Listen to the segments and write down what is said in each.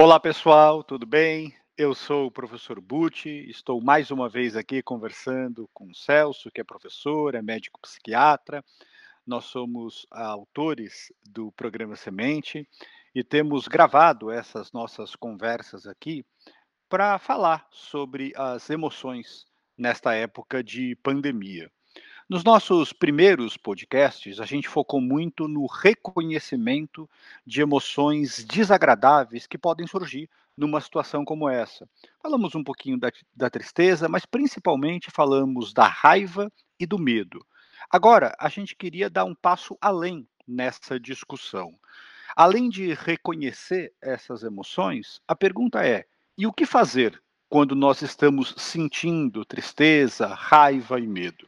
Olá pessoal, tudo bem? Eu sou o professor Butti, estou mais uma vez aqui conversando com o Celso, que é professor, é médico psiquiatra. Nós somos autores do programa Semente e temos gravado essas nossas conversas aqui para falar sobre as emoções nesta época de pandemia. Nos nossos primeiros podcasts, a gente focou muito no reconhecimento de emoções desagradáveis que podem surgir numa situação como essa. Falamos um pouquinho da, da tristeza, mas principalmente falamos da raiva e do medo. Agora, a gente queria dar um passo além nessa discussão. Além de reconhecer essas emoções, a pergunta é: e o que fazer quando nós estamos sentindo tristeza, raiva e medo?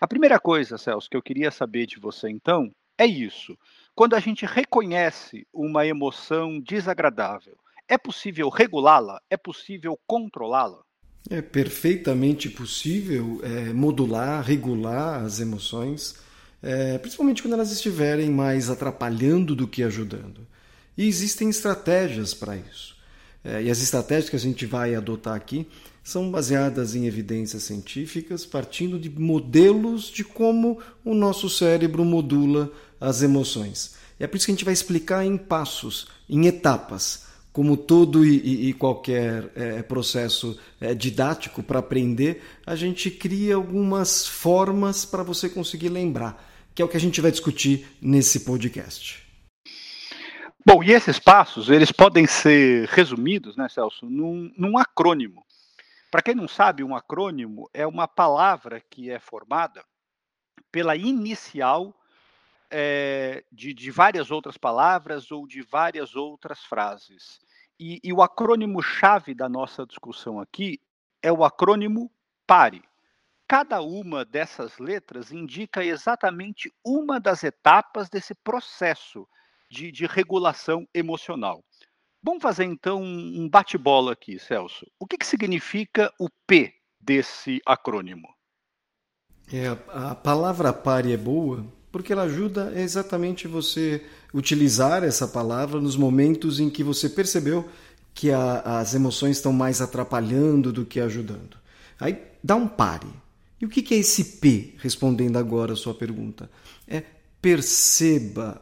A primeira coisa, Celso, que eu queria saber de você então é isso. Quando a gente reconhece uma emoção desagradável, é possível regulá-la? É possível controlá-la? É perfeitamente possível é, modular, regular as emoções, é, principalmente quando elas estiverem mais atrapalhando do que ajudando. E existem estratégias para isso. É, e as estratégias que a gente vai adotar aqui são baseadas em evidências científicas, partindo de modelos de como o nosso cérebro modula as emoções. E é por isso que a gente vai explicar em passos, em etapas, como todo e, e qualquer é, processo é, didático para aprender, a gente cria algumas formas para você conseguir lembrar, que é o que a gente vai discutir nesse podcast. Bom, e esses passos, eles podem ser resumidos, né, Celso, num, num acrônimo. Para quem não sabe, um acrônimo é uma palavra que é formada pela inicial é, de, de, várias outras palavras ou de várias outras frases. E, e o acrônimo-chave da nossa discussão aqui é o acrônimo PARE. Cada uma dessas letras indica exatamente uma das etapas desse processo de, de regulação emocional. Vamos fazer então um bate-bola aqui, Celso. O que, que significa o P desse acrônimo? É, a palavra pare é boa porque ela ajuda exatamente você utilizar essa palavra nos momentos em que você percebeu que a, as emoções estão mais atrapalhando do que ajudando. Aí dá um pare. E o que, que é esse P? Respondendo agora a sua pergunta, é perceba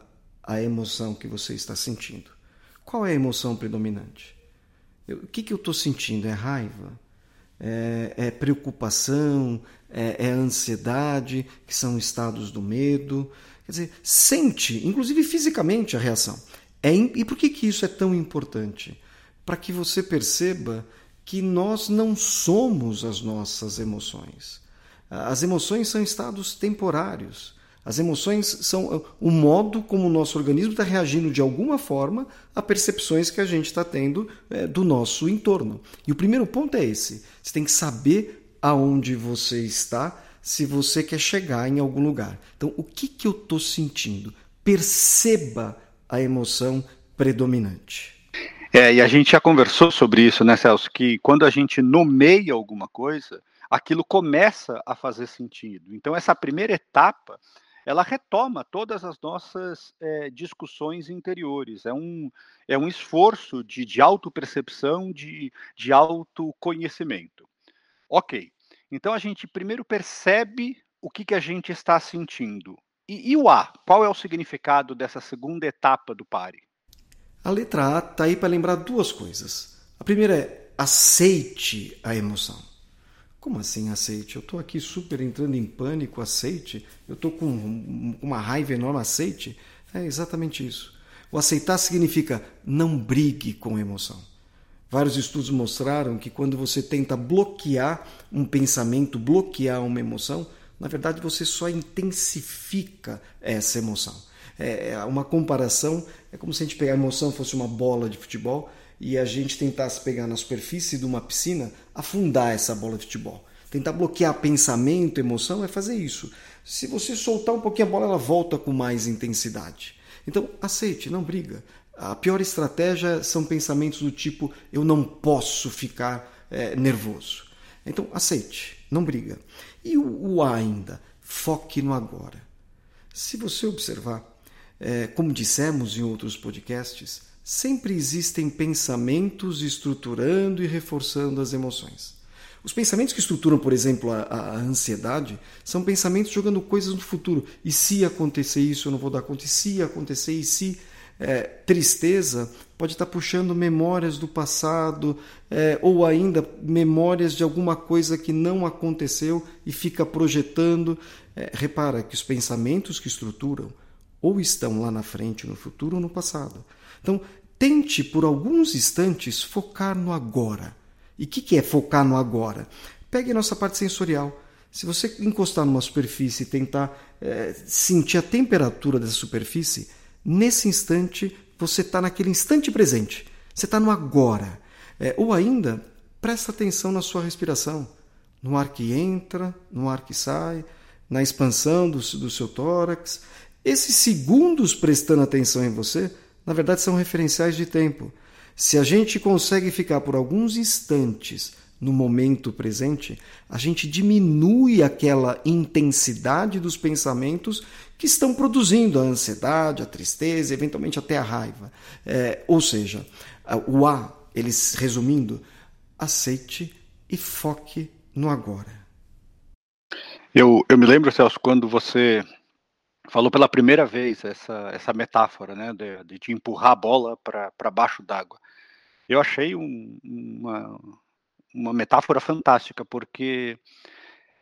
a emoção que você está sentindo. Qual é a emoção predominante? Eu, o que, que eu estou sentindo? É raiva? É, é preocupação? É, é, ansiedade? Que são estados do medo? Quer dizer, sente, inclusive fisicamente, a reação. É, e por que, que isso é tão importante? Para que você perceba que nós não somos as nossas emoções. As emoções são estados temporários. As emoções são uh, o modo como o nosso organismo está reagindo de alguma forma a percepções que a gente está tendo é, do nosso entorno. E o primeiro ponto é esse: você tem que saber aonde você está se você quer chegar em algum lugar. Então, o que, que eu estou sentindo? Perceba a emoção predominante. É, e a gente já conversou sobre isso, né, Celso? Que quando a gente nomeia alguma coisa, aquilo começa a fazer sentido. Então, essa primeira etapa ela retoma todas as nossas é, discussões interiores. É um, é um esforço de, de autopercepção, de, de autoconhecimento. Ok, então a gente primeiro percebe o que, que a gente está sentindo. E, e o A? Qual é o significado dessa segunda etapa do pare? A letra A está aí para lembrar duas coisas. A primeira é aceite a emoção. Como assim aceite? Eu estou aqui super entrando em pânico, aceite? Eu estou com uma raiva enorme, aceite? É exatamente isso. O aceitar significa não brigue com a emoção. Vários estudos mostraram que quando você tenta bloquear um pensamento, bloquear uma emoção, na verdade você só intensifica essa emoção. É, é uma comparação, é como se a gente pegar a emoção fosse uma bola de futebol e a gente tentasse pegar na superfície de uma piscina, afundar essa bola de futebol. Tentar bloquear pensamento, emoção é fazer isso. Se você soltar um pouquinho a bola, ela volta com mais intensidade. Então, aceite, não briga. A pior estratégia são pensamentos do tipo eu não posso ficar é, nervoso. Então, aceite, não briga. E o, o A ainda, foque no agora. Se você observar, é, como dissemos em outros podcasts, sempre existem pensamentos estruturando e reforçando as emoções. Os pensamentos que estruturam, por exemplo, a, a, ansiedade são pensamentos jogando coisas no futuro. E se acontecer isso, eu não vou dar conta. E se acontecer, e se. É, tristeza pode estar puxando memórias do passado é, ou ainda memórias de alguma coisa que não aconteceu e fica projetando. É, repara que os pensamentos que estruturam ou estão lá na frente, no futuro ou no passado. Então, tente por alguns instantes focar no agora. E o que, que é focar no agora? Pegue a nossa parte sensorial. Se você encostar numa superfície e tentar é, sentir a temperatura dessa superfície, nesse instante você está naquele instante presente. Você está no agora. É, ou ainda, presta atenção na sua respiração. No ar que entra, no ar que sai, na expansão do, do seu tórax. Esses segundos prestando atenção em você, na verdade, são referenciais de tempo. Se a gente consegue ficar por alguns instantes no momento presente, a gente diminui aquela intensidade dos pensamentos que estão produzindo a ansiedade, a tristeza, eventualmente até a raiva. É, ou seja, o A, eles resumindo, aceite e foque no agora. Eu, eu me lembro, Celso, quando você falou pela primeira vez essa, essa metáfora né, de, de empurrar a bola para baixo d'água. Eu achei um, uma, uma metáfora fantástica, porque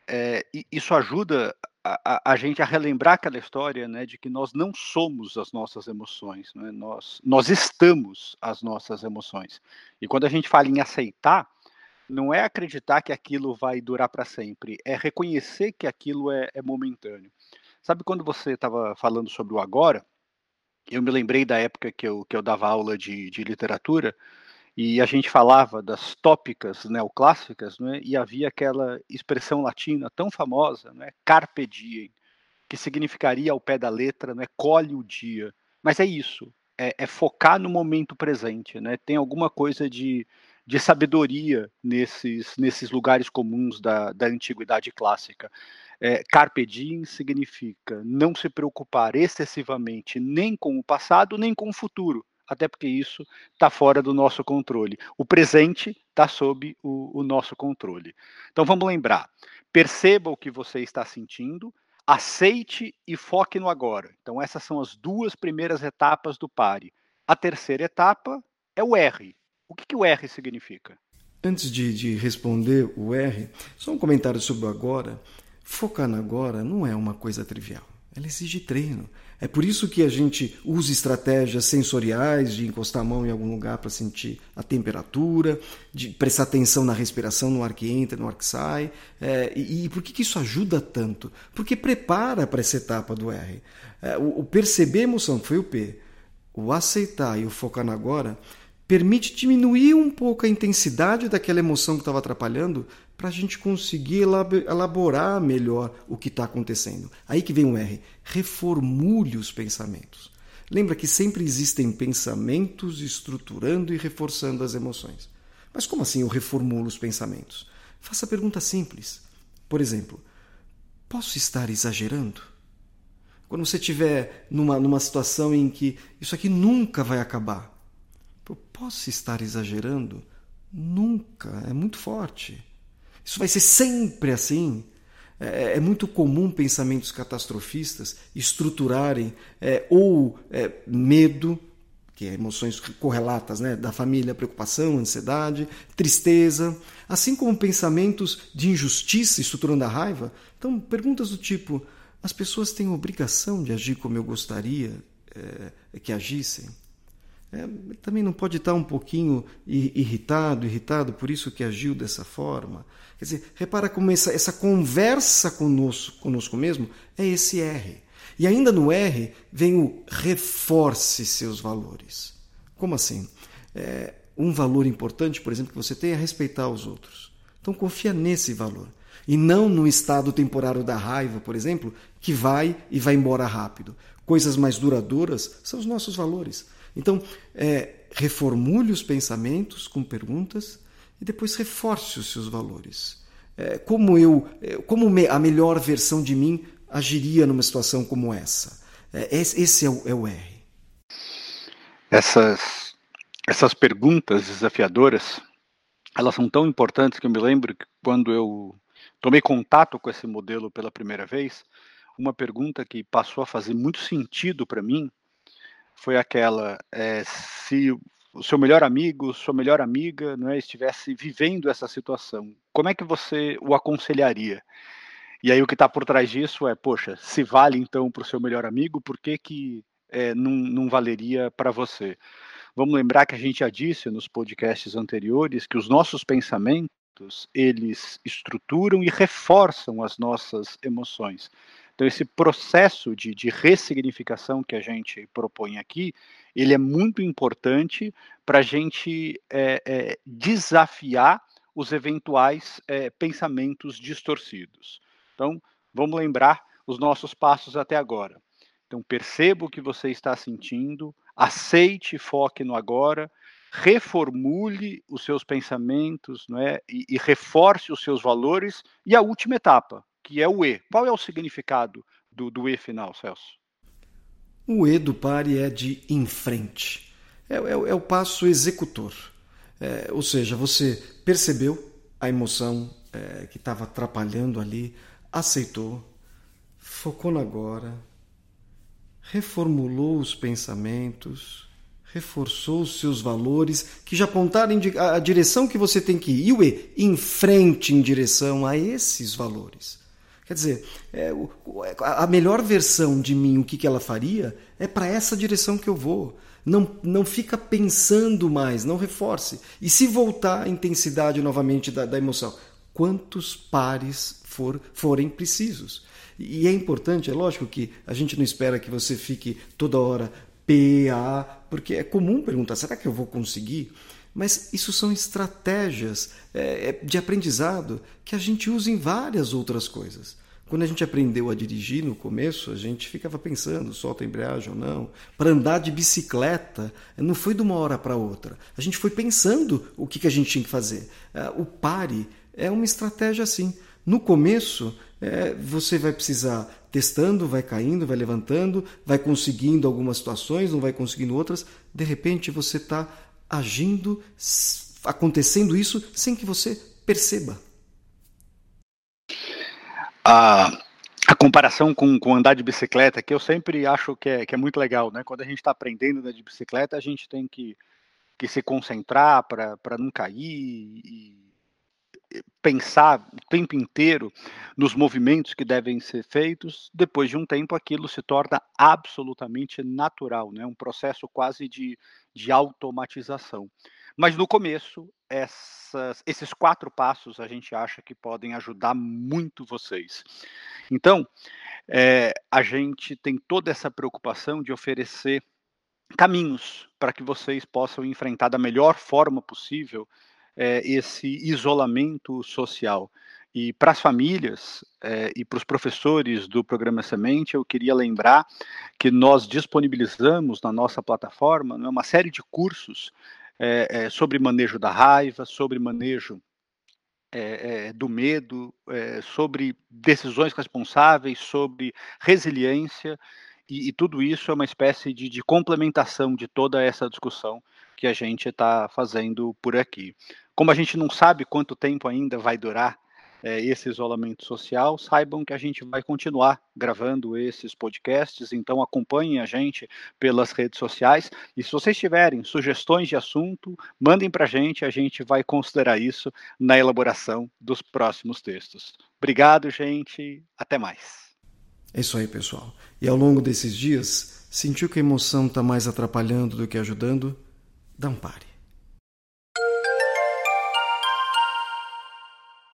é, isso ajuda a, a, gente a relembrar aquela história né, de que nós não somos as nossas emoções, né, nós, nós estamos as nossas emoções. E quando a gente fala em aceitar, não é acreditar que aquilo vai durar para sempre, é reconhecer que aquilo é, é momentâneo. Sabe quando você estava falando sobre o agora? Eu me lembrei da época que eu, que eu dava aula de, de literatura e a gente falava das tópicas neoclássicas, né, e havia aquela expressão latina tão famosa, né, carpe diem, que significaria ao pé da letra, né, colhe o dia. Mas é isso, é, é focar no momento presente, né? Tem alguma coisa de, de sabedoria nesses, nesses lugares comuns da, da antiguidade clássica. É, carpe diem significa não se preocupar excessivamente nem com o passado nem com o futuro até porque isso está fora do nosso controle. O presente está sob o, o, nosso controle. Então vamos lembrar: perceba o que você está sentindo, aceite e foque no agora. Então, essas são as duas primeiras etapas do pare. A terceira etapa é o R. O que, que o R significa? Antes de, de responder o R, só um comentário sobre o agora. Focar no agora não é uma coisa trivial. Ela exige treino. É por isso que a gente usa estratégias sensoriais de encostar a mão em algum lugar para sentir a temperatura, de prestar atenção na respiração, no ar que entra, no ar que sai. É, e, e, por que, que isso ajuda tanto? Porque prepara para essa etapa do R. É, o, o perceber emoção, foi o P, o aceitar e o focar no agora, permite diminuir um pouco a intensidade daquela emoção que estava atrapalhando para a gente conseguir elaborar melhor o que está acontecendo. Aí que vem o R. Reformule os pensamentos. Lembra que sempre existem pensamentos estruturando e reforçando as emoções. Mas como assim eu reformulo os pensamentos? Faça a pergunta simples. Por exemplo, posso estar exagerando? Quando você estiver numa, numa situação em que isso aqui nunca vai acabar, posso estar exagerando? Nunca, é muito forte. Isso vai ser sempre assim. É, é muito comum pensamentos catastrofistas estruturarem é, ou é, medo, que é emoções correlatas né, da família, preocupação, ansiedade, tristeza, assim como pensamentos de injustiça estruturando a raiva. Então, perguntas do tipo: as pessoas têm obrigação de agir como eu gostaria é, que agissem? É, também não pode estar um pouquinho irritado, irritado, por isso que agiu dessa forma. Quer dizer, repara como essa, essa conversa conosco, conosco mesmo é esse R. E ainda no R vem o reforce seus valores. Como assim? É, um valor importante, por exemplo, que você tem é respeitar os outros. Então confia nesse valor. E não no estado temporário da raiva, por exemplo, que vai e vai embora rápido. Coisas mais duradouras são os nossos valores. Então, é, reformule os pensamentos com perguntas e depois reforce os seus valores. É, como eu, é, como a melhor versão de mim agiria numa situação como essa? É, esse é o, é o R. Essas essas perguntas desafiadoras, elas são tão importantes que eu me lembro que quando eu tomei contato com esse modelo pela primeira vez, uma pergunta que passou a fazer muito sentido para mim foi aquela: é, se o seu melhor amigo, sua melhor amiga, não é, estivesse vivendo essa situação, como é que você o aconselharia? E aí o que está por trás disso é, poxa, se vale então para o seu melhor amigo, por que, que é, não, não valeria para você? Vamos lembrar que a gente já disse nos podcasts anteriores que os nossos pensamentos eles estruturam e reforçam as nossas emoções. Então, esse processo de, de ressignificação que a gente propõe aqui, ele é muito importante para a gente é, é, desafiar os eventuais é, pensamentos distorcidos. Então, vamos lembrar os nossos passos até agora. Então, perceba o que você está sentindo, aceite e foque no agora, reformule os seus pensamentos não é? e, e reforce os seus valores. E a última etapa, que é o E. Qual é o significado do, do E final, Celso? O E do pare é de em frente. É, é, é o passo executor. É, ou seja, você percebeu a emoção é, que estava atrapalhando ali, aceitou, focou no agora, reformulou os pensamentos, reforçou os seus valores que já apontaram a direção que você tem que ir. E o E, em frente em direção a esses valores. Quer dizer, é, a melhor versão de mim, o que, que ela faria, é para essa direção que eu vou. Não, não fica pensando mais, não reforce. E se voltar a intensidade novamente da, da emoção, quantos pares for, forem precisos? E é importante, é lógico que a gente não espera que você fique toda hora PA, porque é comum perguntar: será que eu vou conseguir? Mas isso são estratégias é, é, de aprendizado que a gente usa em várias outras coisas. Quando a gente aprendeu a dirigir no começo, a gente ficava pensando, solta a embreagem ou não. Para andar de bicicleta, não foi de uma hora para outra. A gente foi pensando o que, a gente tinha que fazer. É, o pare é uma estratégia assim. No começo, é, você vai precisar testando, vai caindo, vai levantando, vai conseguindo algumas situações, não vai conseguindo outras. De repente, você está agindo, acontecendo isso sem que você perceba. A, a comparação com, com andar de bicicleta, que eu sempre acho que é, que é muito legal, né? Quando a gente está aprendendo andar de bicicleta, a gente tem que, que se concentrar para não cair e pensar o tempo inteiro nos movimentos que devem ser feitos, depois de um tempo aquilo se torna absolutamente natural, né? um processo quase de, de automatização. Mas no começo, essas, esses quatro passos a gente acha que podem ajudar muito vocês. Então, é, a gente tem toda essa preocupação de oferecer caminhos para que vocês possam enfrentar da melhor forma possível é, esse isolamento social. E para as famílias é, e para os professores do programa Semente, eu queria lembrar que nós disponibilizamos na nossa plataforma né, uma série de cursos é, sobre manejo da raiva, sobre manejo do medo, sobre decisões responsáveis, sobre resiliência, e, e, tudo isso é uma espécie de, de complementação de toda essa discussão que a gente está fazendo por aqui. Como a gente não sabe quanto tempo ainda vai durar é, esse isolamento social, saibam que a gente vai continuar gravando esses podcasts, então acompanhem a gente pelas redes sociais. E se vocês tiverem sugestões de assunto, mandem para a gente, a gente vai considerar isso na elaboração dos próximos textos. Obrigado, gente. Até mais. É isso aí, pessoal. E ao longo desses dias, sentiu que a emoção está mais atrapalhando do que ajudando? Dá um pare.